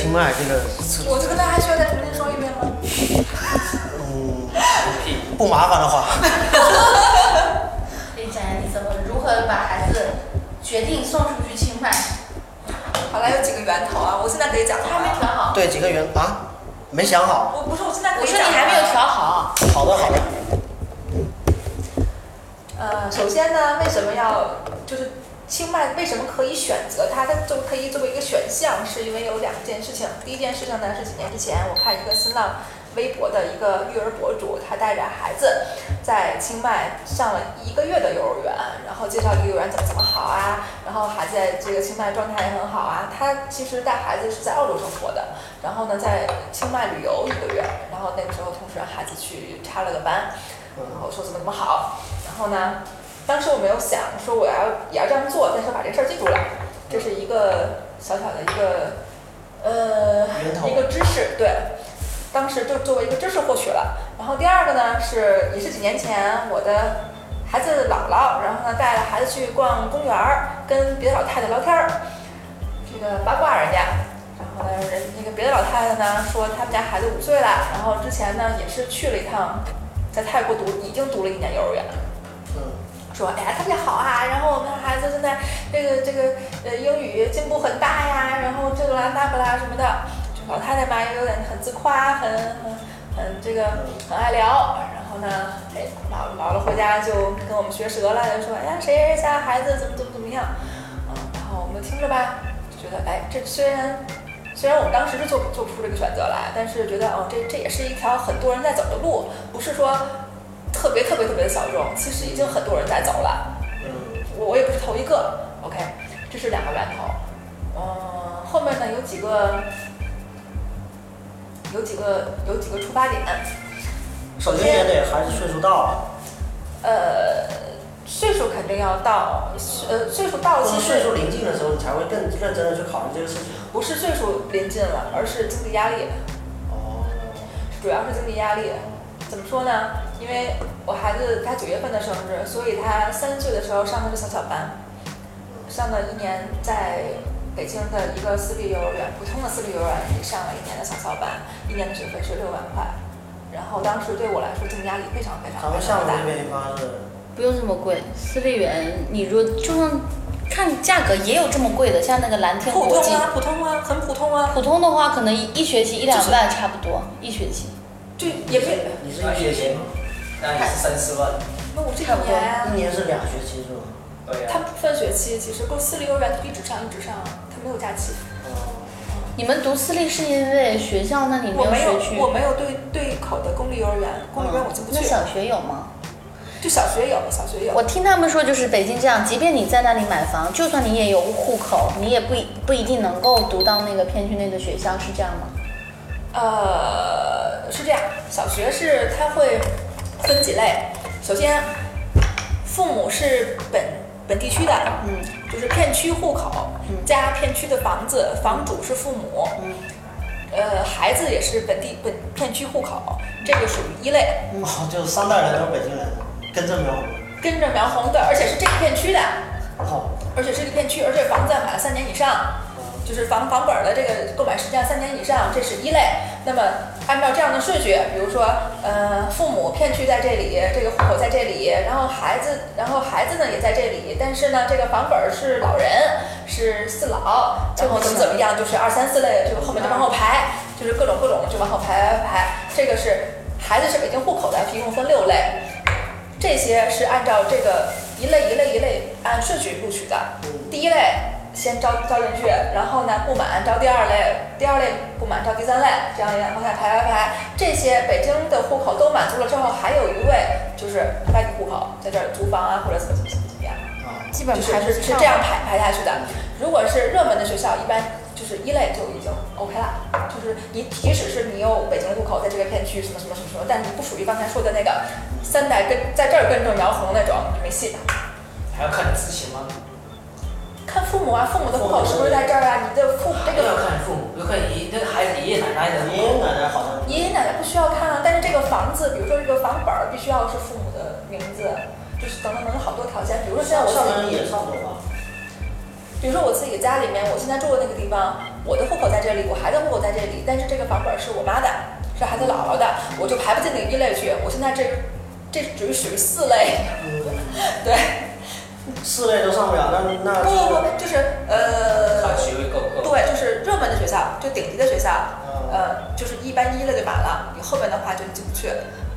清迈这个，我这个单还需要再重新说一遍吗？嗯，不麻烦的话，可 以讲讲你怎么如何把孩子决定送出去清迈？好了，有几个源头啊，我现在可以讲他还没调好。对几个源啊，没想好。我不是，我现在可我以讲了。说你还没有调好。好的，好的。呃，首先呢，为什么要就是清迈为什么可以选择它？它就可以作为一个选项，是因为有两件事情。第一件事情呢是几年之前我看一个新浪微博的一个育儿博主，他带着孩子在清迈上了一个月的幼儿园，然后介绍这个幼儿园怎么怎么好啊，然后孩子在这个清迈状态也很好啊。他其实带孩子是在澳洲生活的，然后呢在清迈旅游一个月，然后那个时候同时让孩子去插了个班，然后说怎么怎么好，然后呢。当时我没有想说我要也要这样做，但是把这事儿记住了，这是一个小小的一个呃一个知识，对，当时就作为一个知识获取了。然后第二个呢是也是几年前我的孩子姥姥，然后呢带着孩子去逛公园儿，跟别的老太太聊天儿，这个八卦人家。然后呢，人那个别的老太太呢说他们家孩子五岁了，然后之前呢也是去了一趟，在泰国读已经读了一年幼儿园。说哎呀特别好啊，然后我们孩子现在这个这个呃英语进步很大呀，然后这个啦那个啦什么的，这老太太嘛也有点很自夸，很很很这个很爱聊，然后呢，哎姥姥姥回家就跟我们学舌了，就说哎呀谁谁家孩子怎么怎么怎么样，嗯，然后我们听着吧，就觉得哎这虽然。虽然我们当时是做做出这个选择来，但是觉得哦，这这也是一条很多人在走的路，不是说特别特别特别的小众，其实已经很多人在走了。嗯，我我也不是头一个，OK，这是两个源头。嗯、后面呢有几个有几个有几个出发点。首先也得孩子岁数到了，呃，岁数肯定要到，呃，岁数到其实岁数临近的时候，你才会更认真的去考虑这个事情。不是岁数临近了，而是经济压力。哦，主要是经济压力。怎么说呢？因为我孩子他九月份的生日，所以他三岁的时候上的是小小班，上了一年在北京的一个私立幼儿园，普通的私立幼儿园里上了一年的小小班，一年的学费是六万块。然后当时对我来说经济压力非常非常大不用这么贵，私立园你如就算看价格也有这么贵的，像那个蓝天国际，普通啊，普通啊，很普通啊，普通的话可能一一学期一两万差不多，一学期。就也没，你是一学期吗？那也是三四万。那我这差不多一年啊一，年是两学期是吗？对呀、他不分学期，其实够私立幼儿园他一直上一直上，他没有假期。哦，你们读私立是因为学校那里没有我没有学区？我没有对对口的公立幼儿园，公立幼儿园我进不去。那小学有吗？就小学有，小学有。我听他们说，就是北京这样，即便你在那里买房，就算你也有户口，你也不一不一定能够读到那个片区内的学校，是这样吗？呃，是这样，小学是它会分几类。首先，父母是本本地区的，嗯就是片区户口嗯加片区的房子，房主是父母。嗯呃，孩子也是本地本片区户口，这个属于一类，哦，就是三代人都是北京人，跟着苗红。跟着苗红的，而且是这个片区的，哦，而且是这个片区，而且房子买了三年以上。就是房房本儿的这个购买时间三年以上，这是一类。那么按照这样的顺序，比如说，呃，父母片区在这里，这个户口在这里，然后孩子，然后孩子呢也在这里，但是呢，这个房本儿是老人，是四老，然后怎么怎么样，就是二三四类，就后面就往后排，就是各种各种就往后排排排。这个是孩子是北京户口的，一共分六类，这些是按照这个一类一类一类按顺序录取的。第一类先招招进去，然后呢不满招第二类，第二类不满招第三类，这样往下排排排。这些北京的户口都满足了之后，还有一位就是外地户口，在这儿租房啊或者怎么怎么怎么怎么样，啊，基本上是排是是这样排排下去的。如果是热门的学校，一般就是一类就已经 OK 了，就是你即使是你有北京户口在这个片区什么什么什么什么，但你不属于刚才说的那个三代跟在这儿跟着苗红那种，你没戏的。还要看你自己吗？看父母啊，父母的户口是不是在这儿啊？你的父这个要看父母，要看爷那个孩子爷爷奶奶的。爷爷奶奶好像爷爷奶奶不需要看啊，但是这个房子，比如说这个房本儿必须要是父母的名字，就是等等等等好多条件。比如说现在我自己，也差不多吧？比如说我自己家里面，我现在住的那个地方，我的户口在这里，我孩子户口在这里，但是这个房本是我妈的，是孩子姥姥的，我就排不进那个一类去。我现在这这属于属于四类，对，四类都上不了，那那不不不，就是呃，看学位够不够。对，就是热门的学校，就顶级的学校，嗯呃，就是一般一类就满了，你后边的话就进不去。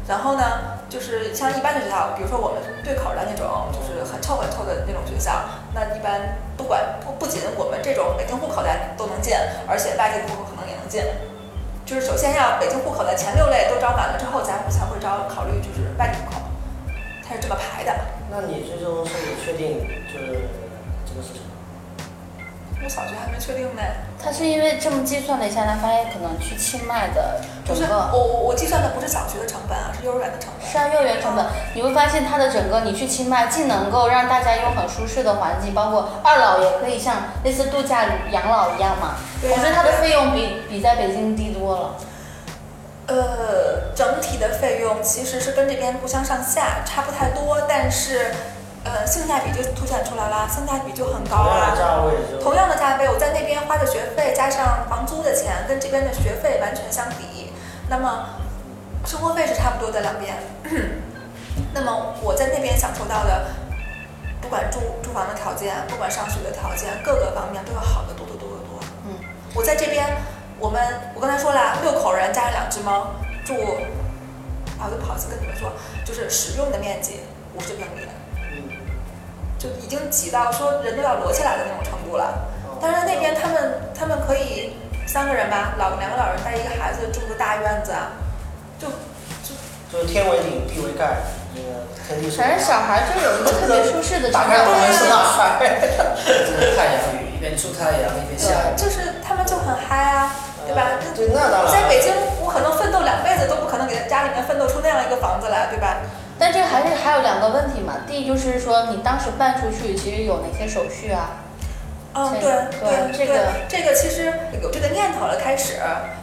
然后呢，就是像一般的学校，比如说我们对口的那种，就是很臭很臭的那种学校，那一般不管不不仅我们这种北京户口的都能进，而且外地户口可能也能进。就是首先要北京户口的前六类都招满了之后，咱们才会招考虑就是外地户口，它是这么排的。那你最终是你确定就是这个事情？我小学还没确定呢，他是因为这么计算了一下，他发现可能去清迈的不是整个我我我计算的不是小学的成本啊，是幼儿园的成本。是啊，幼儿园成本，你会发现它的整个你去清迈，既能够让大家用很舒适的环境，包括二老也可以像类似度假养老一样嘛。我觉得它的费用比比在北京低多了。呃，整体的费用其实是跟这边不相上下，差不太多，但是，呃，性价比就凸显出来了，性价比就很高啊同样的。价位同样的价位，我在那边花的学费加上房租的钱，跟这边的学费完全相比。那么，生活费是差不多的两边。那么我在那边享受到的，不管住住房的条件，不管上学的条件，各个方面都要好的多得多得多。嗯，我在这边，我们我刚才说了，六口人加上两只猫，住，啊，我不好意思跟你们说，就是使用的面积五十平米，嗯，就已经挤到说人都要摞起来的那种程度了。哦。但是那边他们他们可以三个人吧，老两个老人带一个孩子住个大院子啊，就就是天为顶，地为盖，那个天地是反正小孩就有一个特别舒适的打开成长门是太阳雨，一边出太阳一边下雨。就是他们就很嗨啊，对吧？那对，那当然。在北京，我可能奋斗两辈子都不可能给家里面奋斗出那样一个房子来，对吧？但这还是还有两个问题嘛。第一就是说，你当时办出去其实有哪些手续啊？嗯，对对这个，这个其实有这个念头了，开始，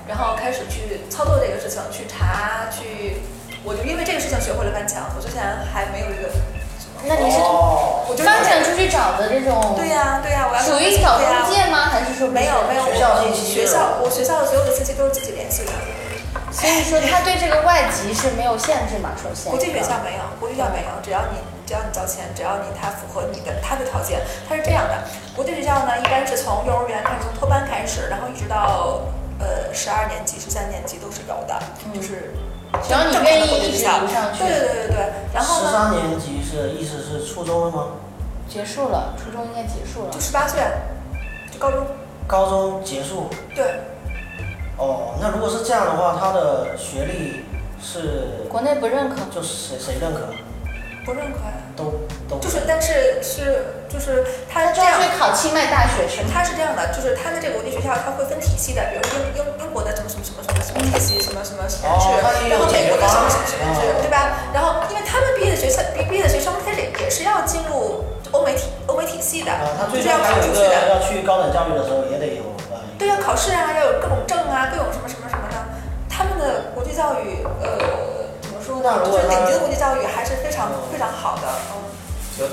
然后开始去操作这个事情，去查，去，我就因为这个事情学会了翻墙，我之前还没有一个，那你是哦，我就翻墙出去找的这种，对呀、对呀、我要属于挑对呀中介吗？还是说没有没有，学校学校我学校的所有的信息都是自己联系的，所以说他对这个外籍是没有限制嘛？首先，国际学校没有，国际学校没有，只要你只要你交钱，只要你他符合你的他的条件，他是这样的。国际学校呢，一般是从幼儿园开始，从托班开始，然后一直到呃十二年级、十三年级都是有的，就是只要你愿意一直读上去对，对对对对。然后呢，十三年级是意思是初中了吗？结束了，初中应该结束了就。十八岁，就高中，高中结束。对，哦，那如果是这样的话，他的学历是国内不认可，就是谁谁认可？不认可呀。都都就是，但是是就是他这样去考清迈大学是吗？它是这样的，就是他的这个国际学校，他会分体系的，比如说英英英国的什么什么什么什么什么体系，什么什么什么制，然后美国的什么什么什么制对吧？然后因为他们毕业的学校毕毕业的学生，他也也是要进入欧美体欧美体系的啊，他，就是要考出去的。要去高等教育的时候也得有呃。对要、考试啊，要有各种证啊，各种什么什么什么的。他们的国际教育，呃，怎么说呢？就是顶级的国际教育还是非常嗯非常好的，嗯。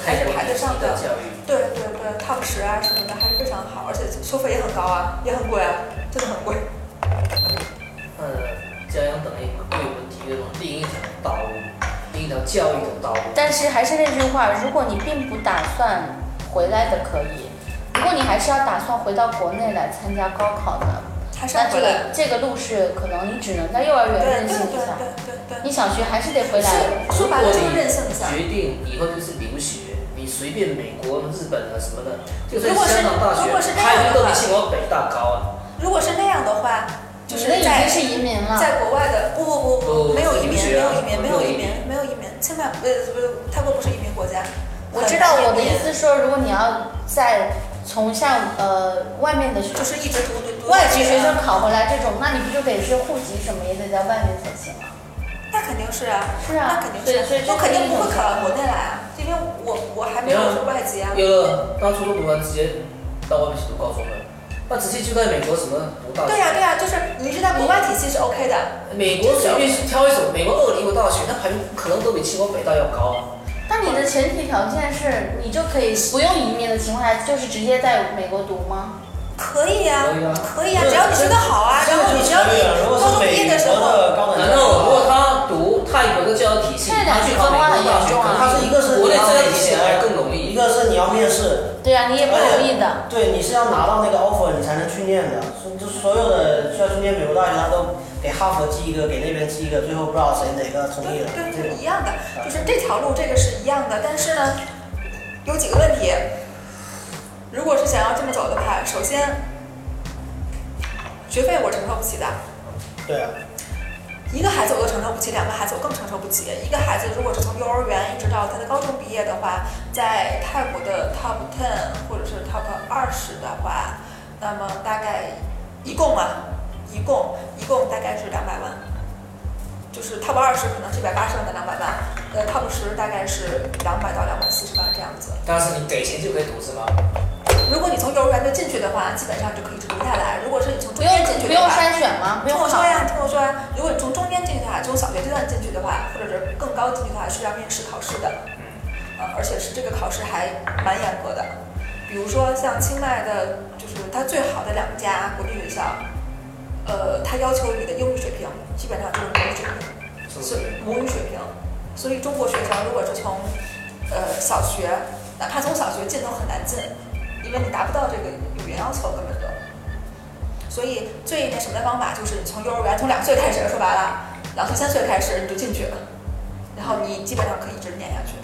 还是排得上的教育。对对对，top 十啊什么的还是非常好，而且收费也很高啊，也很贵啊，真的很贵。呃，这样等于对我们提供另一条道路，另一条教育的道路。但是还是那句话，如果你并不打算回来的可以，如果你还是要打算回到国内来参加高考的，那这回来。个这个路是可能你只能在幼儿园对对对任性一下，对对对。你小学还是得回来。说白了就是任性一下。决定以后就是留学，你随便美国、日本啊什么的，就算如果是香港大学如果是，那排名都样的话比清华北大高啊。如果是那样的话，就是你的已在经是移民了，在国外的不不不不不没有移民，没有移民，没有移民民，没有移民。清迈呃不是泰国不是移民国家。我知道我的意思说，如果你要在从像呃外面的学就是一直读外籍学生考回来这种，那你不就得是户籍什么也得在外面才行吗？那肯定是啊，是啊那肯定是，我肯定不会考到国内来啊，因为我我还没有说外籍啊。有了，当初都读完直接到外面去读高中了，那直接就在美国什么读大学？对呀、对呀、就是你是在国外体系是 OK 的，美国随便挑一所美国二流的大学，那排名可能都比清华北大要高啊。那你的前提条件是你就可以不用移民的情况下，就是直接在美国读吗？可以啊、可以啊只要你学得好啊，然后你只要可以了。如果是高中毕业美的时候，国的高等难教育道如果他读泰国的教育体系，现在他去考美国大学，可能它是一个是国内你要教育体系更容易。一个是你要面试，对啊，你也不容易的。对，你是要拿到那个 offer 你才能去念的。所以就所有的需要去念美国大学，他都给哈佛寄一个，给那边寄一个，最后不知道谁哪个同意了。对一样的，就是这条路这个是一样的，但是呢，有几个问题。如果是想要这么走的话，首先学费我承受不起的，对啊，一个孩子我都承受不起，两个孩子我更承受不起。一个孩子如果是从幼儿园一直到他的高中毕业的话，在泰国的 top ten 或者是 top 二十的话，那么大概一共啊，一共一共大概是两百万，就是 top 二十可能是一百八十万到两百万，呃 top 十大概是两百到两百四十万这样子。但是你给钱就可以读是吗？如果你从幼儿园就进去的话，基本上就可以一直读下来。如果是你从中间进去的话，不用筛选吗？不用考听我说呀，听我说呀。如果你从中间进去的话，从小学阶段进去的话，或者是更高进去的话，是要面试考试的，呃，而且是这个考试还蛮严格的。比如说像清迈的，就是它最好的两家国际学校，呃，它要求你的英语水平基本上就是母语水平，是母语水平。所以中国学生如果是从呃小学，哪怕从小学进都很难进，因为你达不到这个语言要求根本就。所以最那什么的方法就是你从幼儿园从两岁开始，说白了，两岁三岁开始你就进去了，然后你基本上可以一直念下去。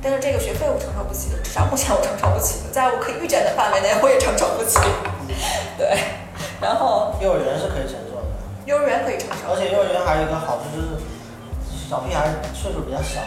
但是这个学费我承受不起，至少目前我承受不起，在我可以预见的范围内我也承受不起。对，然后幼儿园是可以承受的，幼儿园可以承受而，且幼儿园还有一个好处就是小屁孩岁数比较小，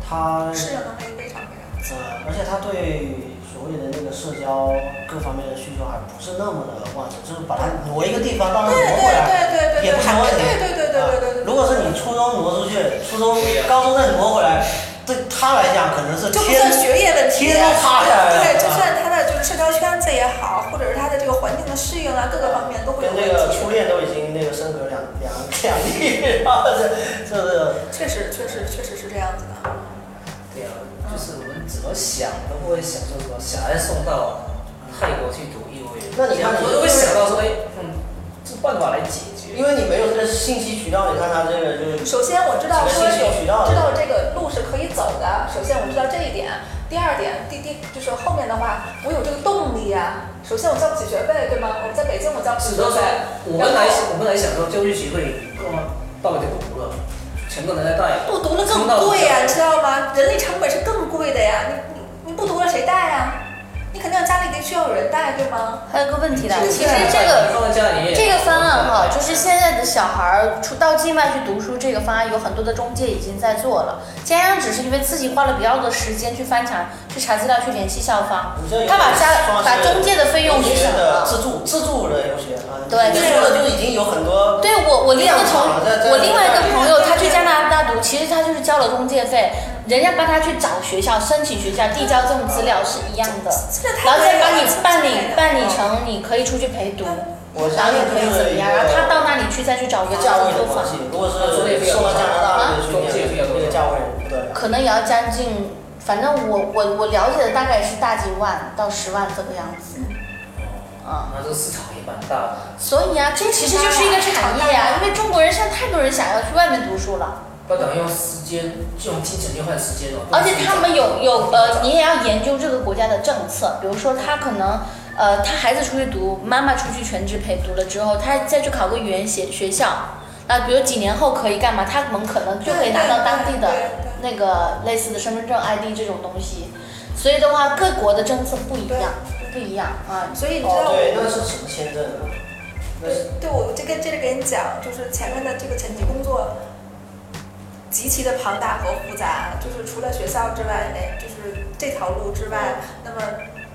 他适应能力非常非常强。呃，而且他对所谓的那个社交各方面的需求还不是那么的旺盛，就是把它挪一个地方，到那对对挪回来。对对对对，也不成问题。对对对对对对对。啊如果是你初中挪出去，初中、高中再挪回来，对他来讲可能是就不天算学业问题，天都塌下来了对，就啊算他的就是社交圈子也好，或者是他的这个环境的适应啊，各个方面都会有问跟那个初。恋都已经那个升格两两两地，然后这这是确实，确实，确实是这样子的。对啊，就是我们怎么想都不会想说什么小孩送到泰国去读幼儿园，那你看你我都会想到说，哎，嗯，这办法来解决。因为你没有这个信息渠道，你看他这个就是首先我知道说有渠道知道这个路是可以走的，首先我知道这一点。第二点，第第就是后面的话，我有这个动力呀、首先我交不起学费，对吗？我在北京我交不起学费，我们来我们来想说教育学会干嘛报就不读了，不读了更贵呀、你知道吗？人力成本是更贵的呀，你你你不读了谁带呀？你肯定要家里得需要有人带，对吗？还有个问题的，其实这个这个方案哈，就是现在的小孩儿出到境外去读书，这个方案有很多的中介已经在做了。家长只是因为自己花了比较多的时间去翻墙、去查资料、去联系校方，他把家把中介的费用给省了。自助自助的留学啊，对自助的就已经有很多对我，我另外一个同量产在在我另外一个朋友，其实他就是交了中介费，人家帮他去找学校、申请学校、递交这种资料是一样的，然后再帮你办理办理成你可以出去陪读，我然后也可以怎么样，然后他到那里去再去找一个价位子租房，的关系。如果是送到加拿大那个去念，那个价位不得了。可能也要将近，反正我我我了解的大概是大几万到十万这个样子，啊。那这个市场也蛮大的。所以啊，这其实就是一个产业啊，因为中国人现在太多人想要去外面读书了。不等于用时间，就用金钱去换时间哦。而且他们有有呃，你也要研究这个国家的政策，比如说他可能呃，他孩子出去读，妈妈出去全职陪读了之后，他再去考个语言学学校，那比如几年后可以干嘛？他们可能就可以拿到当地的对对对那个类似的身份证、ID 这种东西。所以的话，各国的政策不一样，不一样啊。所以你知道哦，对，我那是什么签证啊？那是对，对我这个接着跟你讲，就是前面的这个前期工作极其的庞大和复杂，就是除了学校之外，哎，就是这条路之外，那么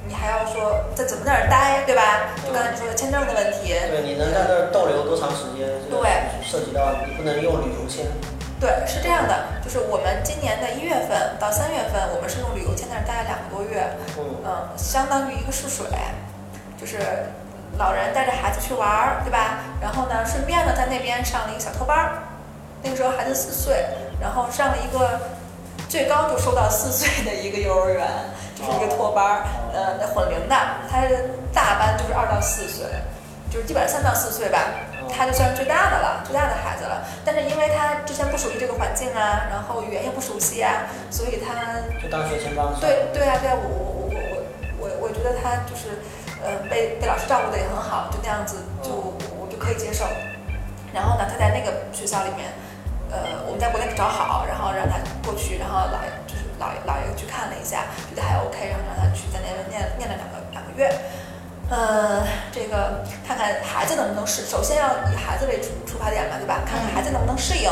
你还要说在怎么在那儿待，对吧？就刚才你说的签证的问题，对，你能在那儿逗留多长时间？对涉及到你不能用旅游签。对，是这样的，就是我们今年的一月份到三月份，我们是用旅游签在那儿待了两个多月，嗯，嗯，相当于一个试水，就是老人带着孩子去玩儿，对吧？然后呢，顺便呢在那边上了一个小托班儿，那个时候孩子四岁，然后上了一个最高就收到四岁的一个幼儿园，就是一个托班儿，呃，那混龄的，他大班就是二到四岁，就是基本上三到四岁吧，他就算最大的了，最大的孩子了。但是因为他之前不属于这个环境啊，然后语言也不熟悉啊，所以他就大学前班上。对对啊对啊，我我我我我我觉得他就是，呃，被被老师照顾的也很好，就那样子就我就可以接受。然后呢，他在那个学校里面，呃，我们在国内找好，然后让他过去，然后姥爷就是姥爷姥爷去看了一下，觉得还 OK，然后让他去在那边念念了两个两个月。呃，这个看看孩子能不能适，首先要以孩子为出出发点嘛，对吧？看看孩子能不能适应，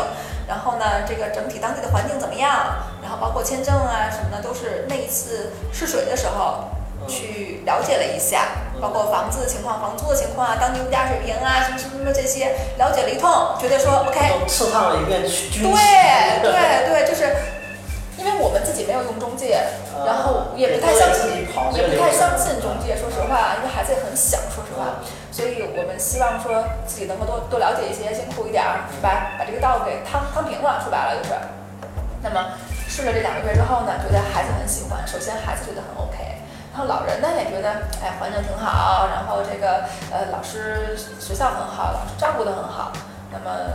然后呢，这个整体当地的环境怎么样，然后包括签证啊什么的，都是那一次试水的时候去了解了一下，包括房子的情况、房租的情况啊，当地物价水平啊，什么什么什么这些了解了一通，觉得说 OK，都刺探了一遍对对对，就是因为我们自己没有用中介，啊然后也不太相信也不太相信中介，说实话，因为孩子也很小，说实话，所以我们希望说自己能够多多了解一些，辛苦一点儿，是吧？把这个道给趟趟平了，说白了就是。那么试了这两个月之后呢，觉得孩子很喜欢，首先孩子觉得很 OK，然后老人呢也觉得，哎，环境挺好，然后这个呃老师学校很好，老师照顾得很好，那么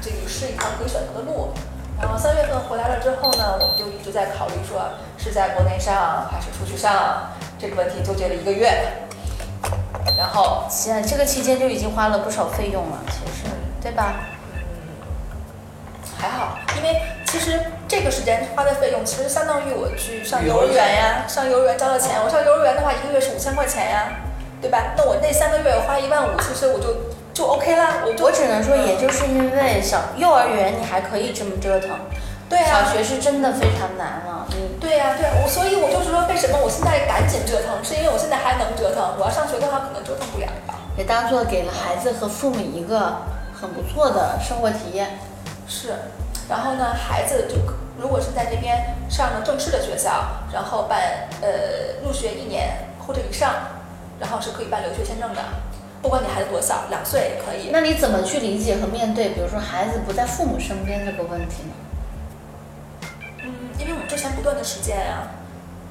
这个是一条可以选择的路。然后三月份回来了之后呢，我们就一直在考虑说是在国内上还是出去上这个问题，纠结了一个月。然后现在这个期间就已经花了不少费用了，其实，对吧？嗯还好，因为其实这个时间花的费用，其实相当于我去上幼儿园呀，上幼儿园交的钱。我上幼儿园的话，一个月是五千块钱呀，对吧？那我那三个月我花一万五，其实我就就 OK 啦，我就我只能说，也就是因为小幼儿园你还可以这么折腾，对啊，小学是真的非常难了。嗯对呀、对、啊，我所以我就是说，为什么我现在赶紧折腾，是因为我现在还能折腾，我要上学的话可能折腾不了。也当做给了孩子和父母一个很不错的生活体验。是，然后呢，孩子就如果是在这边上了正式的学校，然后办呃入学一年或者以上，然后是可以办留学签证的，不管你孩子多小，两岁也可以。那你怎么去理解和面对，比如说孩子不在父母身边这个问题呢？嗯，因为我们之前不断的实践呀、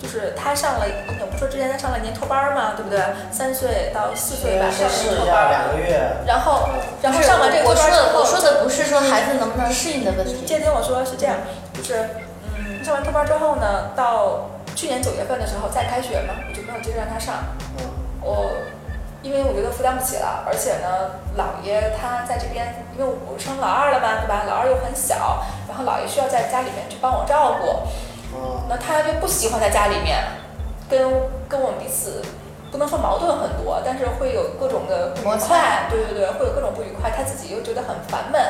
就是他上了，我不说之前他上了年托班儿嘛，对不对？三岁到四岁吧，上先试一下年托班儿，两个月，然后然后上完这个我托班儿之后，说的我说的不是说孩子能不能适应的问你题。接听我说是这样，就是嗯，上完托班之后呢，到去年九月份的时候再开学嘛，我就没有接着让他上。嗯，我因为我觉得负担不起了，而且呢，姥爷他在这边，因为我生老二了嘛，对吧？老二又很小，然后姥爷需要在家里面去帮我照顾，嗯，那他就不喜欢在家里面，跟跟我们彼此不能说矛盾很多，但是会有各种的不愉快，对对对，会有各种不愉快，他自己又觉得很烦闷，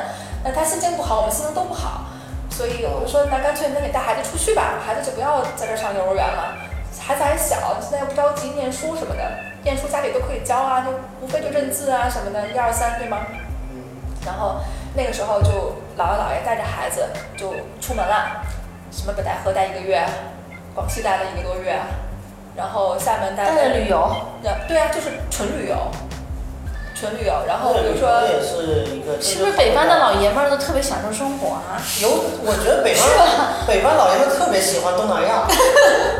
那他心情不好，我们心情都不好，所以我就说，那干脆那你带孩子出去吧，孩子就不要在这儿上幼儿园了，孩子还小，现在又不着急念书什么的，念书家里都可以教啊，就无非就认字啊什么的，一二三，对吗？然后那个时候就姥姥姥爷带着孩子就出门了，什么北戴河待一个月，广西待了一个多月，然后厦门待带着旅游，对对啊，就是纯旅游，纯旅游。然后比如说，也是一个，是不是北方的老爷们儿都特别享受生活啊？有？我觉得北方北方老爷们特别喜欢东南亚，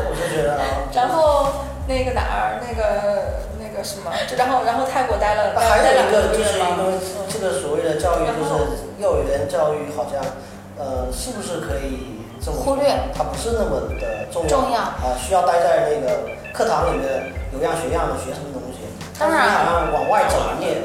我就觉得啊，然后那个哪儿，那个那个什么，就然后然后泰国待了，待还有一个就是因为这个所谓的教育，就是幼儿园教育好像，呃，是不是可以这么忽略？它不是那么的重要重要啊，需要待在那个课堂里面有样学样的学什么东西。当然你好像往外走，你也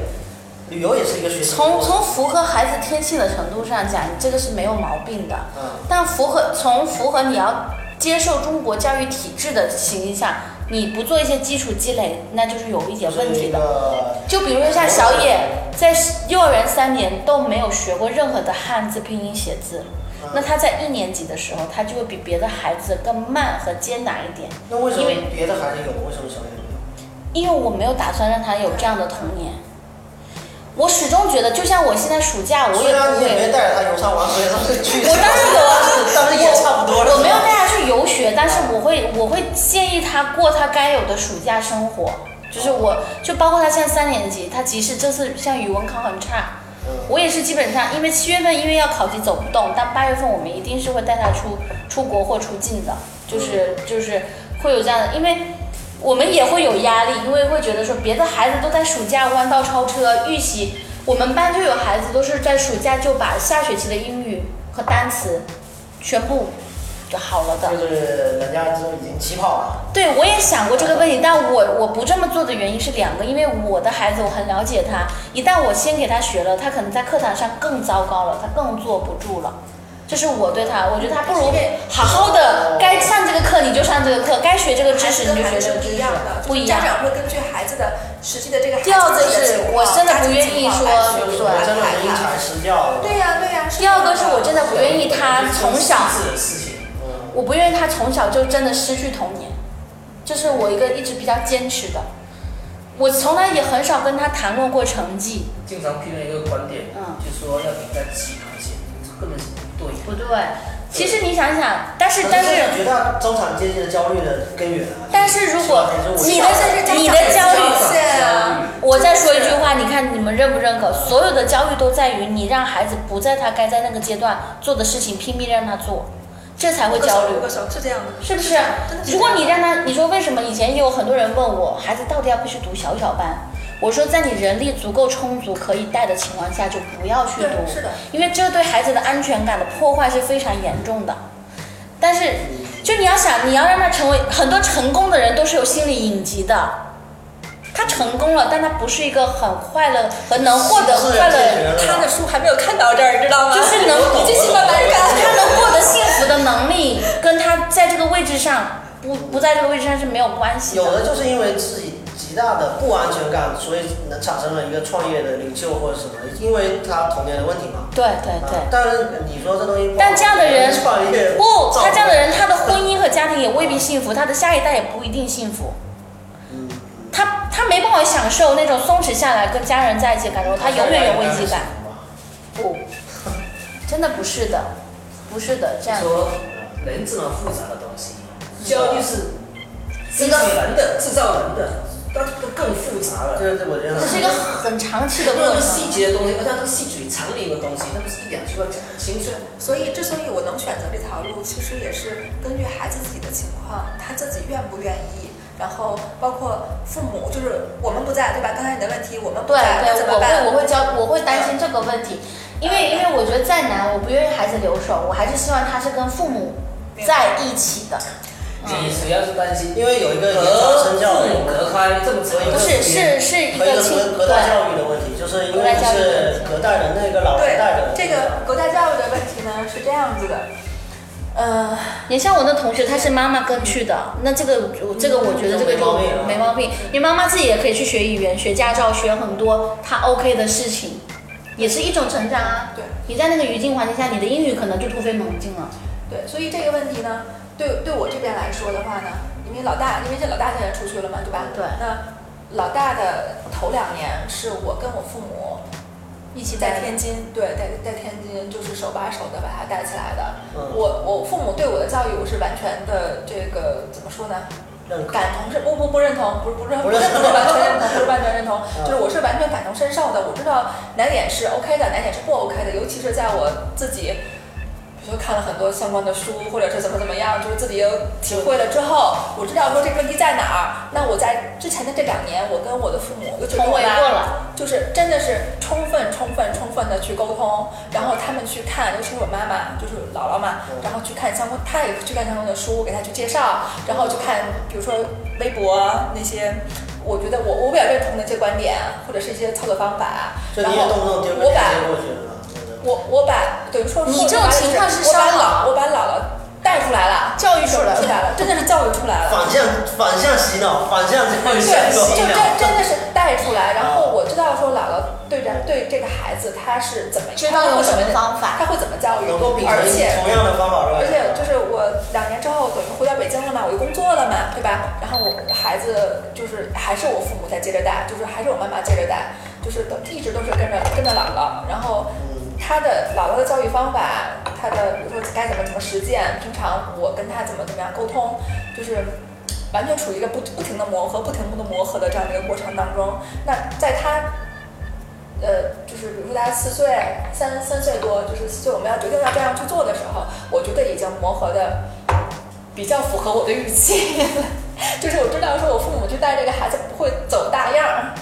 旅游也是一个学习从。从符合孩子天性的程度上讲，你这个是没有毛病的。嗯，但符合从符合你要接受中国教育体制的情形下，你不做一些基础积累，那就是有一点问题的。的。就比如说像小野，在幼儿园三年都没有学过任何的汉字拼音写字，那他在一年级的时候，他就会比别的孩子更慢和艰难一点。那为什么因为别的孩子有，为什么小野没有？因为我没有打算让他有这样的童年。我始终觉得，就像我现在暑假，我也虽然不会，你也没带着他游山玩水，去。我当然有啊，但是也差不多了。我没有带他去游学，但是我会我会建议他过他该有的暑假生活。就是我就包括他现在三年级，他即使这次像语文考很差，嗯我也是基本上因为七月份因为要考级走不动，但八月份我们一定是会带他出出国或出境的，就是就是会有这样的，因为我们也会有压力，因为会觉得说别的孩子都在暑假弯道超车预习，我们班就有孩子都是在暑假就把下学期的英语和单词全部就好了的。就是人家就已经起跑了。对，我也想过这个问题，但我我不这么做的原因是两个，因为我的孩子我很了解他，一旦我先给他学了，他可能在课堂上更糟糕了，他更坐不住了。这是我对他，我觉得他不如好好的，该上这个课你就上这个课，该学这个知识你就学这个知识不一样的，，不一样家。长会根据孩子的实际的这个孩子第二个是我真的不愿意说来就是对我真的是因材施教。对呀对呀。第二个是我真的不愿意他从小，我不愿意他从小就真的失去童年，这是我一个一直比较坚持的。我从来也很少跟他谈论过成绩，经常批评一个观点，嗯就说要比在起跑线，根本是不对。不对。其实你想想，但是但是这绝大中产阶级的焦虑的根源啊。但是如果你的是你的焦虑是啊，我再说一句话，你看你们认不认可？所有的焦虑都在于你让孩子不在他该在那个阶段做的事情拼命让他做，这才会焦虑是这样的，是不是如果你让他，你说为什么以前也有很多人问我，孩子到底要不去读小小班？我说，在你人力足够充足可以带的情况下，就不要去读，是的，因为这对孩子的安全感的破坏是非常严重的。但是，就你要想，你要让他成为很多成功的人都是有心理隐疾的。他成功了，但他不是一个很快乐和能获得快乐的他的书还没有看到这儿，你知道吗？就是在这个位置上不不在这个位置上是没有关系有的就是因为自己极大的不安全感，所以能产生了一个创业的领袖或者什么，因为他童年的问题嘛。对对对啊。但是你说这东西，但这样的人 创业不，他这样的人，他的婚姻和家庭也未必幸福，他的下一代也不一定幸福。嗯，他他没办法享受那种松弛下来跟家人在一起的感受，他永远有危机感。不，真的不是的，不是的，这样说人这么复杂的东西，教育是制造人的、制造人的，它它更复杂了。这这我觉得这是一个很长期的很多过程。细节的东西，而且它细水长流的东西，它不是一两句话讲得清楚。所以，之所以我能选择这条路，其实也是根据孩子自己的情况，他自己愿不愿意，然后包括父母，就是我们不在，对吧？刚才你的问题，我们不在，那怎对，我么办？会我会教，我会担心这个问题，因为因为我觉得再难，我不愿意孩子留守，我还是希望他是跟父母在一起的。你主要是担心因为有一个和言传身教的父母隔开这么不是，是是一个隔隔代。教育的问题，就是因为是隔代人那个老对一代的这个隔代教育的问题呢，是这样子的，呃，你像我那同学，他是妈妈跟去的，那这个我这个我觉得这个就没毛病，你妈妈自己也可以去学语言、学驾照、学很多她 OK 的事情，也是一种成长啊。对，你在那个语境环境下，你的英语可能就突飞猛进了。对，所以这个问题呢，对对我这边来说的话呢，因为老大，因为这老大现在出去了嘛，对吧？对那老大的头两年是我跟我父母一起在天津，对，在在天津就是手把手的把他带起来的。嗯我我父母对我的教育，我是完全的这个怎么说呢？感同身不不不认同，不是不是不是不认同不是完全认同，不是完全认同，嗯就是我是完全感同身受的。我知道哪点是 OK 的，哪点是不 OK 的，尤其是在我自己。比如说看了很多相关的书，或者是怎么怎么样，就是自己有体会了之后，我知道说这个问题在哪儿。那我在之前的这两年，我跟我的父母，尤其是跟重围过了，就是真的是充分、充分、充分的去沟通，然后他们去看，尤其是我妈妈，就是姥姥嘛，然后去看相关，她也去看相关的书，给她去介绍，然后去看，比如说微博那些，我觉得我我比较认同的一些观点，或者是一些操作方法，然就你也动不后我把。我我把等于说你这种情况是我把烧脑姥我把姥姥带出来了，教育出来了出来了，真的是教育出来了。反向反向洗脑，反向教育对，洗就真。真的是带出来，然后我知道说姥姥对着对这个孩子他是怎么，知道用什么方法他会怎么教育能够，秉而且同样的方法，而且就是我两年之后等于回到北京了嘛，我就工作了嘛，对吧？然后我孩子就是还是我父母在接着带，就是还是我妈妈接着带，就是都一直都是跟着跟着姥姥，然后。他的姥姥的教育方法，他的比如说该怎么怎么实践，平常我跟他怎么怎么样沟通，就是完全处于一个不不停的磨合、不停的磨合的这样的一个过程当中。那在他呃，就是比如说大家四岁、三三岁多，就是四岁我们要决定要这样去做的时候，我觉得已经磨合的比较符合我的预期。就是我知道说我父母去带这个孩子不会走大样儿，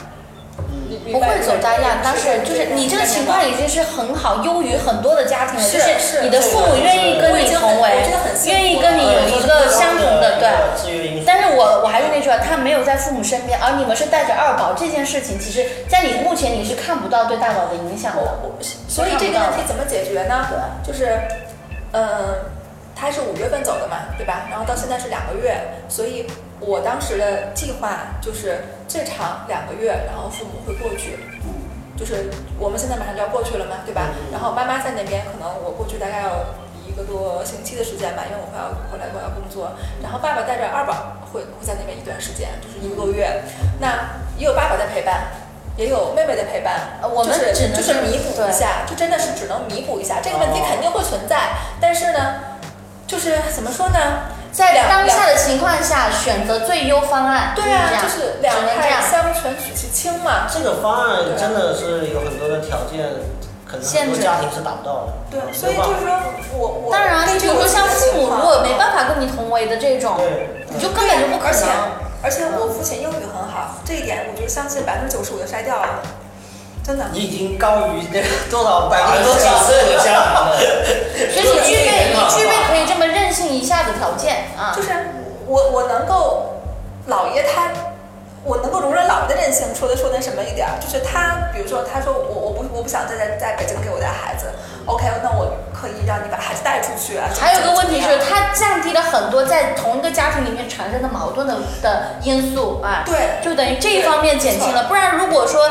不会走单样，当时是就是你这个情况已经是很好，优于很多的家庭了。是就是你的父母愿意跟你同为愿意跟你有一个相同的对。但是我我还是那句话，他没有在父母身边，而你们是带着二宝，这件事情其实，在你目前你是看不到对大宝的影响的。所以这个问题怎么解决呢？就是，嗯，他是五月份走的嘛，对吧？然后到现在是两个月，所以我当时的计划就是最长两个月，然后父母会过去。就是我们现在马上就要过去了嘛，对吧？然后妈妈在那边，可能我过去大概要一个多星期的时间吧，因为我会要回来我要工作。然后爸爸带着二宝会会在那边一段时间，就是一个多月。那也有爸爸的陪伴，也有妹妹的陪伴，呃我们就是只能就是弥补一下，就真的是只能弥补一下。这个问题肯定会存在，但是呢，就是怎么说呢？在两当下的情况下，选择最优方案。对啊，就就是两。相权取其轻嘛。这个方案真的是有很多的条件，可能很多家庭是达不到的。对，所以就是说我我当然，比如说像父母如果没办法跟你同为的这种，对，你就根本就不可而且能。而且我父亲英语很好，这一点我就相信百分之九十五就筛掉了，真的。你已经高于那个多少百百分之九十五的家长了，所以你具备你具备可以这么任性一下的条件啊就。是我我能够，姥爷他，我能够容忍姥爷的任性，说的说那什么一点儿，就是他，比如说他说我我不我不想再在在北京给我带孩子，OK，那我可以让你把孩子带出去啊。还有个问题是，怎么样它降低了很多在同一个家庭里面产生的矛盾的的因素啊。对就等于这一方面减轻了。不然如果说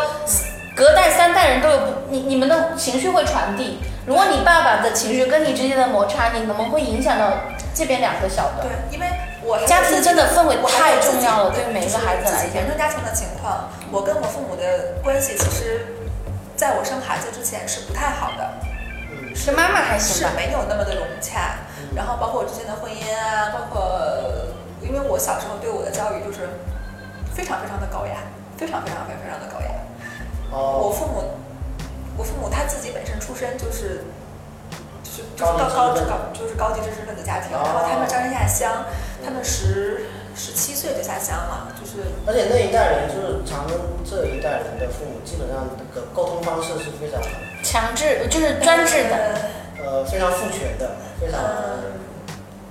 隔代三代人都有不，你你们的情绪会传递。如果你爸爸的情绪跟你之间的摩擦，你们会影响到这边两个小的。对，因为我家庭真的氛围太重要了对对每一个孩子来讲原生家庭的情况，我跟我父母的关系其实，在我生孩子之前是不太好的。是妈妈还行是吧？没有那么的融洽。然后包括我之前的婚姻啊，包括因为我小时候对我的教育就是非常非常的高压，非常非常非常非常的高雅。我哦，父母，我父母他自己本身出身就是。就是就是高高级知高高就是高级知识分子家庭，哦然后他们张山下乡，他们十十七岁就下乡了，就是而且那一代人就是咱们这一代人的父母，基本上那个沟通方式是非常强制就是专制的，呃非常父权的，非常嗯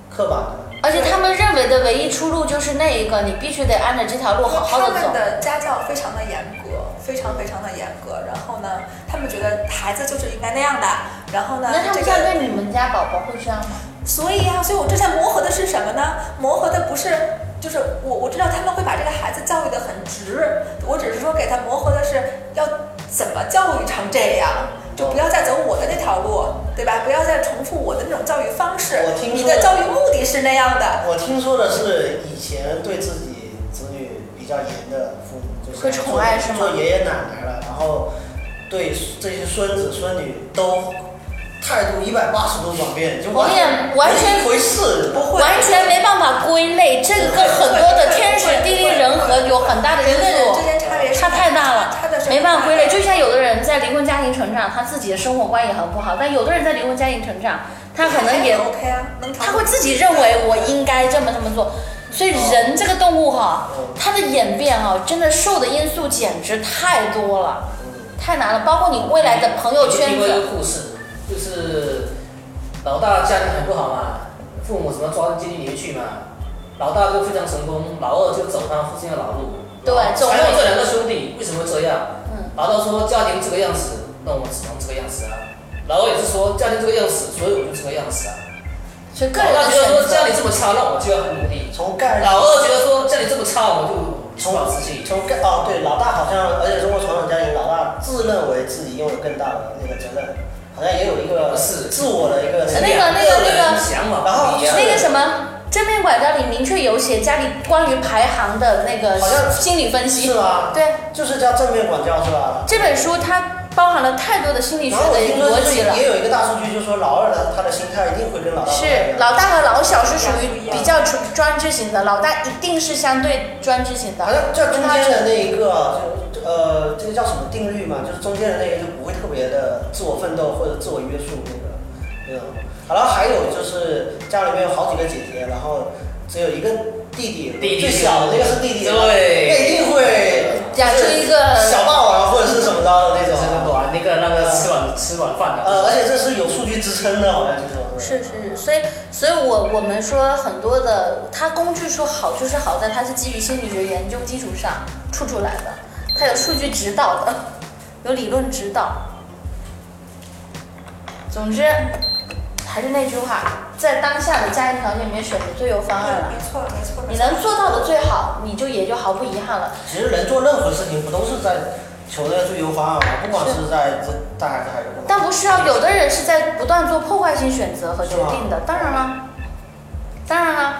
刻板的。而且他们认为的唯一出路就是那一个，你必须得按着这条路好好的走。他们的家教非常的严格，非常非常的严格。然后呢，他们觉得孩子就是应该那样的。然后呢，那他们对你们家宝宝会这样吗？所以啊，所以我之前磨合的是什么呢？磨合的不是，就是我我知道他们会把这个孩子教育的很直，我只是说给他磨合的是要怎么教育成这样。就不要再走我的那条路，对吧？不要再重复我的那种教育方式我。听说你的教育目的是那样的，我听说的是以前对自己子女比较严的父母，就是会宠爱是吗做爷爷奶奶了，然后对这些孙子孙女都态度一百八十度转变，就完我也完全没一回事，不会完全没办法归类，这个跟很多的天时地利人和有很大的因素，差太大了没办法归类。就像有的人在离婚家庭成长，他自己的生活观也很不好，但有的人在离婚家庭成长，他可能也 OK 啊，他会自己认为我应该这么这么做。所以人这个动物哈，它的演变哈，真的受的因素简直太多了，太难了。包括你未来的朋友圈听过一，个故事，就是老大家庭很不好嘛，父母什么抓进监狱里面去嘛，老大就非常成功，老二就走他父亲的老路。对走还有这两个兄弟为什么会这样？嗯，老大说家庭这个样子，那我们只能这个样子啊。老二也是说家庭这个样子，所以我就这个样子啊。所以个人老大觉得说选择。家里这么差，那我就要很努力。从概老二觉得说家里这么差，我就充满自信。从概哦对，老大好像，而且中国传统家庭，老大自认为自己拥有更大的那个责任，好像也有一个是自我的一个那个那个那个想法然后。那个什么正面管教里明确有写家里关于排行的那个好像心理分析是。吗？对，就是叫正面管教是吧？这本书它包含了太多的心理学然后我的听说是逻辑了。也有一个大数据，就是说老二的他的心态一定会跟老大是老大和老小是属于比较专专制型的，老大一定是相对专制型的。好像这中间的那一个啊，就呃，这个叫什么定律嘛？就是中间的那个就不会特别的自我奋斗或者自我约束那个那种。好了，还有就是家里面有好几个姐姐，然后只有一个弟弟，弟弟最小的那个是弟弟，对那一定会养出一个小霸王或者是什么着的那。个那个吃晚吃晚饭的，呃，而且这是有数据支撑的，好像听说是是是，所以所以我我们说很多的，它工具说好就是好在它是基于心理学研究基础上出出来的，它有数据指导的，有理论指导。总之，还是那句话，在当下的家庭条件里面选择最优方案了没。错没错。你能做到的最好，你就也就毫不遗憾了。其实人做任何事情不都是在求那个最优方案嘛？不管是在这大孩子还是。但不是啊，有的人是在不断做破坏性选择和决定的。当然了，当然了，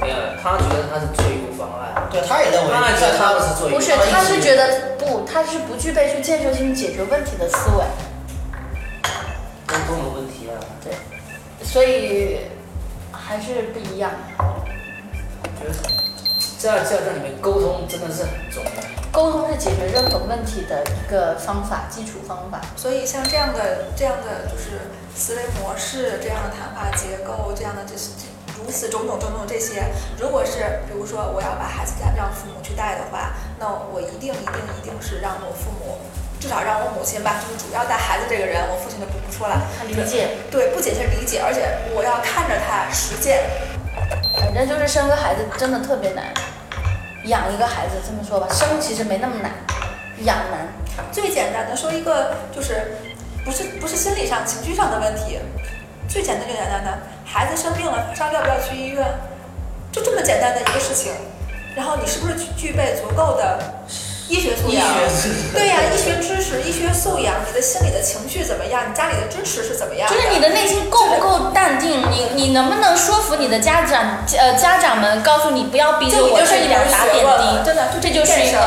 没有，他觉得他是最优方案，对，他也认为他觉得他们是最优不是，他是觉得不，他是不具备去建设性解决问题的思维。沟通的问题啊。对所以还是不一样。觉得在在这里面沟通真的是很重要。沟通是解决任何问题的一个方法，基础方法。所以像这样的这样的就是思维模式，这样的谈话结构，这样的这是如此种种种种这些，如果是比如说我要把孩子带让父母去带的话，那我一定一定一定是让我父母。至少让我母亲吧，就是主要带孩子这个人，我父亲就不不说了。他理解，对，不仅是理解，而且我要看着他实践。反正就是生个孩子真的特别难，养一个孩子这么说吧，生其实没那么难，养难。最简单的说一个就是，不是不是心理上情绪上的问题，最简单最简单的，孩子生病了上要不要去医院，就这么简单的一个事情，然后你是不是具备足够的医学素养？对呀、医学知识、医学素养，你的心理的情绪怎么样？你家里的支持是怎么样就是你的内心够不够淡定？你你能不能说服你的家长？呃，家长们告诉你不要逼着我这已经是一这一点打点滴，真的，就这就是一个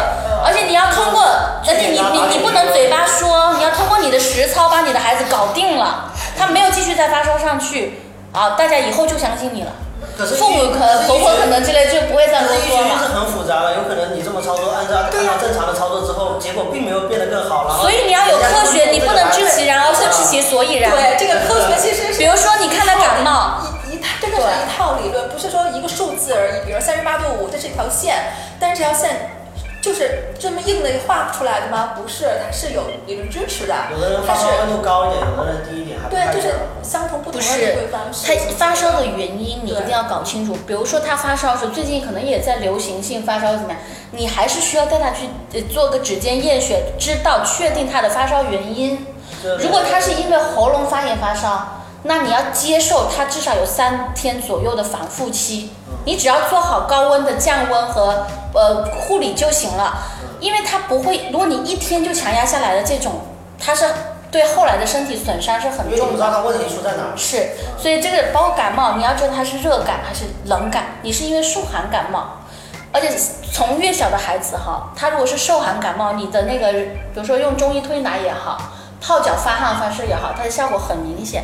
而且你要通过，而且你你你不能嘴巴说，你要通过你的实操把你的孩子搞定了，他没有继续再发烧上去，啊，大家以后就相信你了。可是父母可能婆婆可能之类就不会再啰可是医学是。很复杂的，有可能你这么操作，按照按照正常的操作之后，结果并没有变得更好，了所以你要有科学，你不能知其然而不知其所以然。对，这个科学其实是比如说你看他感冒，一一套真的是一套理论，不是说一个数字而已。比如三十八度五，这是一条线，但是这条线就是这么硬的画出来的吗？不是，它是有理论支持的。有的人发烧温度高一点，有的人低一点，还对，就是。相同不同的不是应对方式。他发烧的原因你一定要搞清楚。比如说他发烧是最近可能也在流行性发烧怎么样，你还是需要带他去呃做个指尖验血，知道确定他的发烧原因。对如果他是因为喉咙发炎发烧，那你要接受他至少有三天左右的反复期。你只要做好高温的降温和呃护理就行了，因为它不会，如果你一天就强压下来的这种，它是对后来的身体损伤是很重的为你不知道。它问题出在哪儿。是，所以这个包括感冒，你要知道它是热感还是冷感，你是因为受寒感冒，而且从越小的孩子哈，他如果是受寒感冒，你的那个，比如说用中医推拿也好，泡脚发汗发湿也好，它的效果很明显，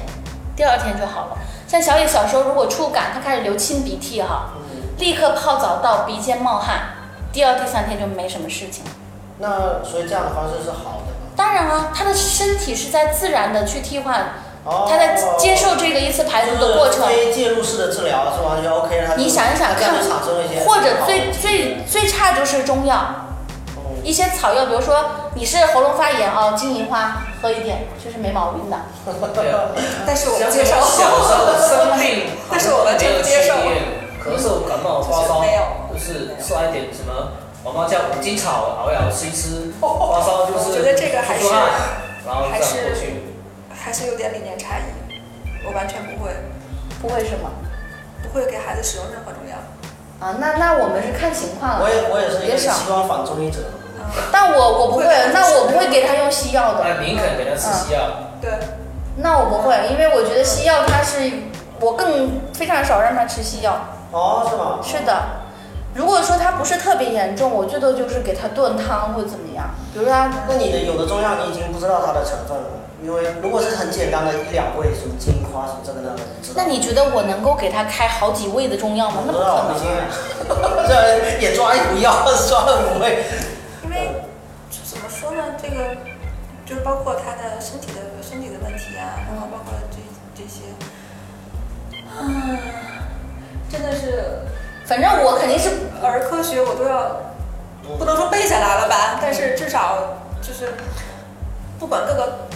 第二天就好了。像小野小时候如果触感，他开始流清鼻涕哈，立刻泡澡到鼻尖冒汗，第二第三天就没什么事情了。那所以这样的方式是好的吗。当然啊，他的身体是在自然的去替换，哦。他在接受这个一次排毒的过程。非介入式的治疗是完全 OK 的。它就你想一想。或者最最最差就是中药，嗯一些草药，比如说你是喉咙发炎哦，金银花喝一点，这是没毛病的。但是我不接受。小时候生病，但是我们真不接受咳嗽、感冒、发烧没有，就是刷一点什么，妈妈叫五金草熬一熬吃一吃，发烧就是我觉得这个还是然后这样还是过去。还是有点理念差异，我完全不会，不会什么不会给孩子使用任何中药。啊？那那我们是看情况了。我也我也是一个别少西方反中医者。嗯，但我我不会，那我不会给他用西药的。那宁肯给他吃西药，对，那我不会，因为我觉得西药它是，我更非常少让他吃西药。哦，是吗？是的，如果说他不是特别严重，我最多就是给他炖汤或者怎么样。比如说它那你的有的中药你已经不知道它的成分了，因为如果是很简单的一两味，什么金花什么这个那个。那你觉得我能够给他开好几味的中药吗？那不可能这 也抓一补药，抓了五味。因为怎么说呢，这个就是包括他的身体的身体的问题啊，然后包括这这些，嗯，真的是反正我肯定是儿科学我都要不能说背下来了吧，但是至少就是不管各个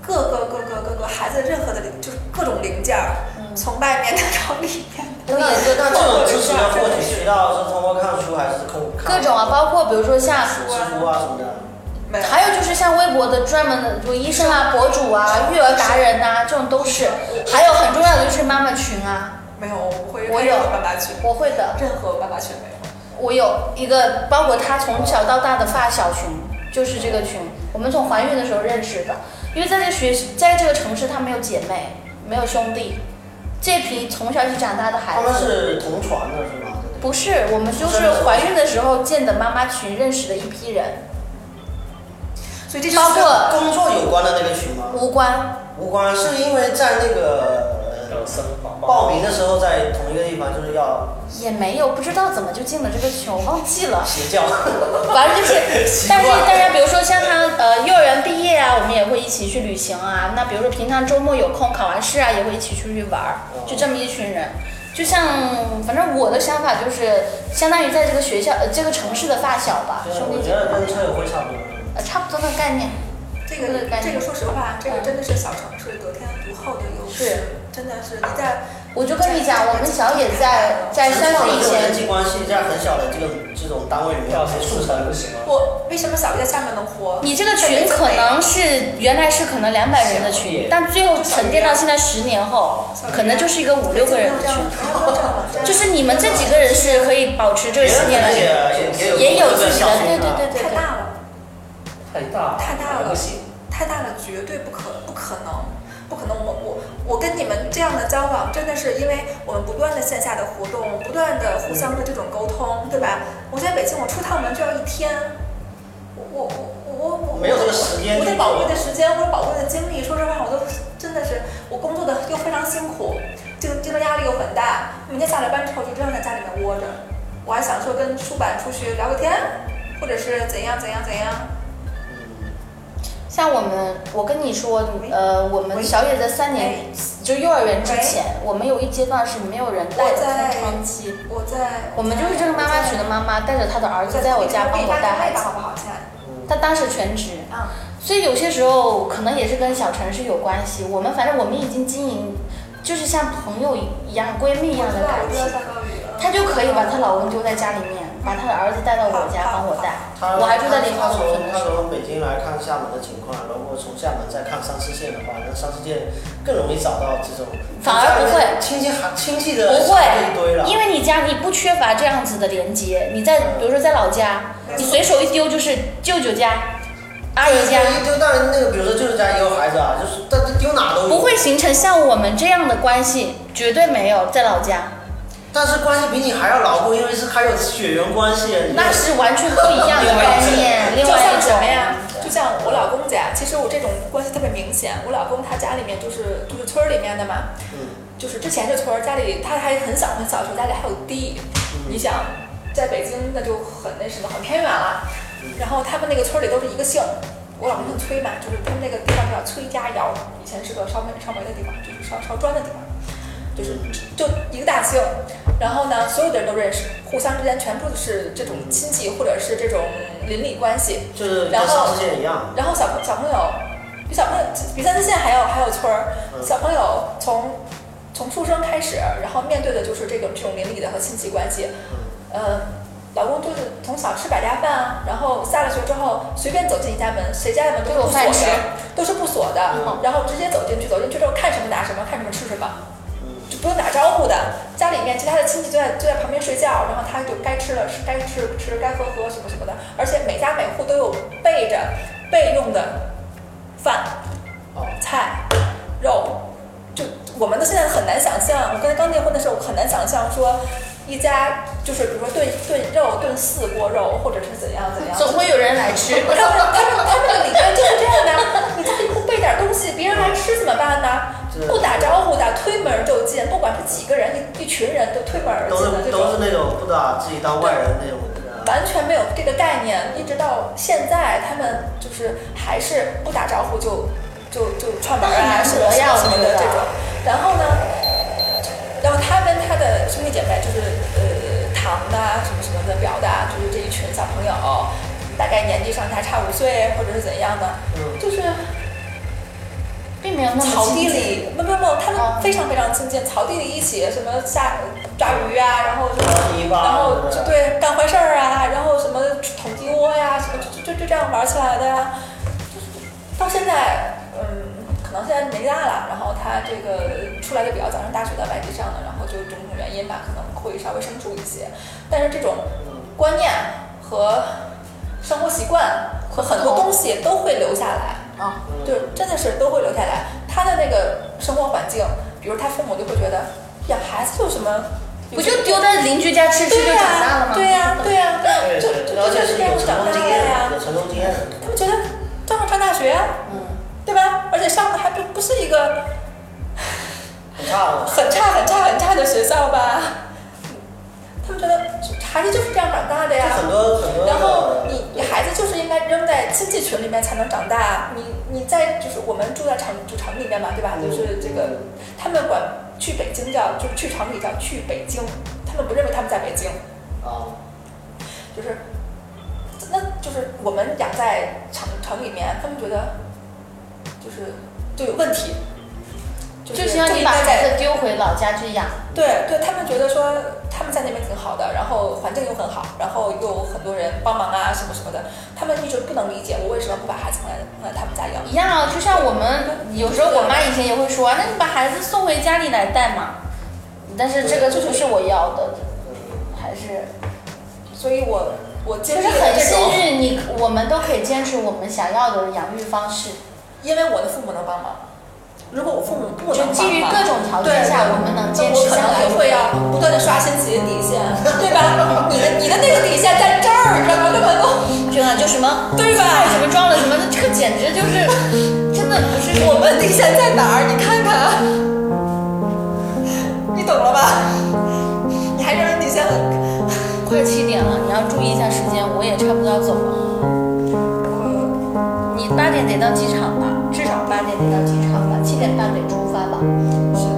各个各个各个孩子任何的，就是各种零件儿，从外面的到里面的，那那这种知识的获取渠道是通过看书还是通看各种啊，包括比如说像，知乎啊什么的？没有还有就是像微博的专门的，就医生啊、博主啊、育儿达人呐、这种都是。还有很重要的就是妈妈群啊，没有，我不会我有爸爸群，我会的。任何爸爸群没有。我有一个，包括他从小到大的发小群，就是这个群。我们从怀孕的时候认识的，因为在这学，在这个城市，他没有姐妹，没有兄弟，这批从小一起长大的孩子他们，是同传的是吗？不是我们就是怀孕的时候建的妈妈群认识的一批人，所以这就是包括工作有关的那个群吗？无关。无关，是因为在那个报名的时候在同一个地方，就是要也没有，不知道怎么就进了这个群，我忘记了。邪教。反正就是，习 但是大家比如说像他呃幼儿园毕业啊，我们也会一起去旅行啊。那比如说平常周末有空考完试啊，也会一起出去玩儿，就这么一群人。就像反正我的想法就是，相当于在这个学校呃这个城市的发小吧，兄弟姐我觉得跟，车友会差不多。呃差不多的概念。这个对概念这个，说实话，这个真的是小城市得天独厚的优势是，真的是你在我就跟你讲，我们小野在在三岁以这种人前，际关系在很小的这个这种单位里面要可以促成速成不。行吗？我为什么小野在下面能活？你这个群可能是原来是可能两百人的群，但最后沉淀到现在十年后，可能就是一个五六个人的群。就是你们这几个人是可以保持这十年的，也也也有自己的，对对对对对。太大了，太大，太大了不行。太大了，绝对不可不可能，不可能。我我我跟你们这样的交往，真的是因为我们不断的线下的活动，不断的互相的这种沟通，对吧？我在北京，我出趟门就要一天，我我我我我没有这个时间我得宝贵的时间或者宝贵的精力，说实话，我都真的是我工作的又非常辛苦，竞竞争压力又很大，每天下了班之后就这样在家里面窝着，我还想说跟书版出去聊个天，或者是怎样怎样怎样。像我们，我跟你说，呃，我们小野在三年，就幼儿园之前，我们有一阶段是没有人带的空窗期。我在我们就是这个妈妈群的妈妈，带着她的儿子在我家帮我带孩子。好不好？现在她当时全职，啊，所以有些时候可能也是跟小城市有关系。我们反正我们已经经营，就是像朋友一样、闺蜜一样的感情。她就可以把她老公丢在家里面，把他的儿子带到我家帮我带。他我还住在临他沂农村从他。从北京来看厦门的情况，如果从厦门再看三四线的话，那三四线更容易找到这种。反而不会亲戚还亲戚的不会，了。因为你家你不缺乏这样子的连接。你在比如说在老家，你随手一丢就是舅舅家、阿姨家，一丢，当然那个比如说舅舅家也有孩子啊，就是但是丢哪都有。不会形成像我们这样的关系，绝对没有在老家，但是关系比你还要牢固，因为是还有血缘关系。那是完全不一样的概念。另就像外一种什么呀？就像我老公家，其实我这种关系特别明显。我老公他家里面就是就是村儿里面的嘛，嗯就是之前这村儿家里他还很小很小的时候家里还有地，你想在北京那就很那什么很偏远了。然后他们那个村儿里都是一个姓，我老公姓崔嘛，就是他们那个地方叫崔家窑，以前是个烧煤烧煤的地方，就是烧烧砖的地方。就是就一个大姓，然后呢，所有的人都认识，互相之间全部是这种亲戚或者是这种邻里关系。就是跟然后上次线一样。然后小朋小朋友比小朋友比三四线还要还有村儿，嗯小朋友从从出生开始，然后面对的就是这种这种邻里的和亲戚关系。呃，老公就是从小吃百家饭啊，然后下了学之后随便走进一家门，谁家的门都是不锁的，都是不锁的，嗯然后直接走进去，走进去之后看什么拿什么，看什么吃什么。嗯就不用打招呼的，家里面其他的亲戚就在就在旁边睡觉，然后他就该吃了吃，该吃吃，该喝喝什么什么的，而且每家每户都有备着备用的饭、哦，菜、肉，就我们都现在很难想象，我刚才刚结婚的时候，我很难想象说一家就是比如说炖炖肉炖四锅肉，或者是怎样怎样，总会有人来吃。他们他们他们的理念就现在，他们就是还是不打招呼就就就串门啊 什么什么的这种。然后呢，然后他跟他的兄弟姐妹就是呃堂的啊什么什么的表的啊，就是这一群小朋友，大概年纪上下差五岁或者是怎样的，嗯，就是并没有那么草地亲近里，不不不，他们非常非常亲近，草地里一起什么下抓鱼啊，然后什么。然后就对干坏事儿啊，然后什么捅鸡窝呀，什么就就就这样玩起来的呀。到现在，嗯，可能现在没大了，然后他这个出来就比较早上大学的外地上的，然后就种种原因吧，可能会稍微生疏一些。但是这种观念和生活习惯和很多东西都会留下来。啊，就真的是都会留下来。他的那个生活环境，比如他父母就会觉得养孩子有什么，不就丢在邻居家吃吃就对长大了吗？呀，对呀，对呀，对就对，就就就是这样长大的功经验呀的，。有成功经验的。他们觉得照样上大学呀，嗯，对吧？而且上的还不不是一个很差的。很差很差很差的学校吧？他们觉得孩子就是这样长大的呀。就很多很多。然后你你孩子就是应该扔在亲戚群里面才能长大。你你在就是我们住在厂主城里面嘛，对吧？嗯就是这个他们管去北京叫就是去城里叫去北京，他们不认为他们在北京，哦，就是那就是我们养在城城里面，他们觉得就是就有问题。就是像你把孩子丢回老家去养，对对，他们觉得说他们在那边挺好的，然后环境又很好，然后又有很多人帮忙啊什么什么的，他们一直不能理解我为什么不把孩子放在放在他们家养。一样啊，就像我们有时候我妈以前也会说啊，那你把孩子送回家里来带嘛。但是这个就不是我要的，还是所以我我经历了就是很幸运，你我们都可以坚持我们想要的养育方式，因为我的父母能帮忙。如果我父母不能就基于各种条对件下，我们能那坚我可能持下来也。会要不断的刷新自己的底线，对吧？你的你的那个底线在这儿，你知道吗？根本都就啊，就什么对吧菜什么装了什么的，这个简直就是真的不是我们底线在哪儿？你看看，你懂了吧？你还认为底线很？快七点了，你要注意一下时间，我也差不多要走了。你八点得到机场吧，至少八点得到机场吧，七点半得出发吧。是，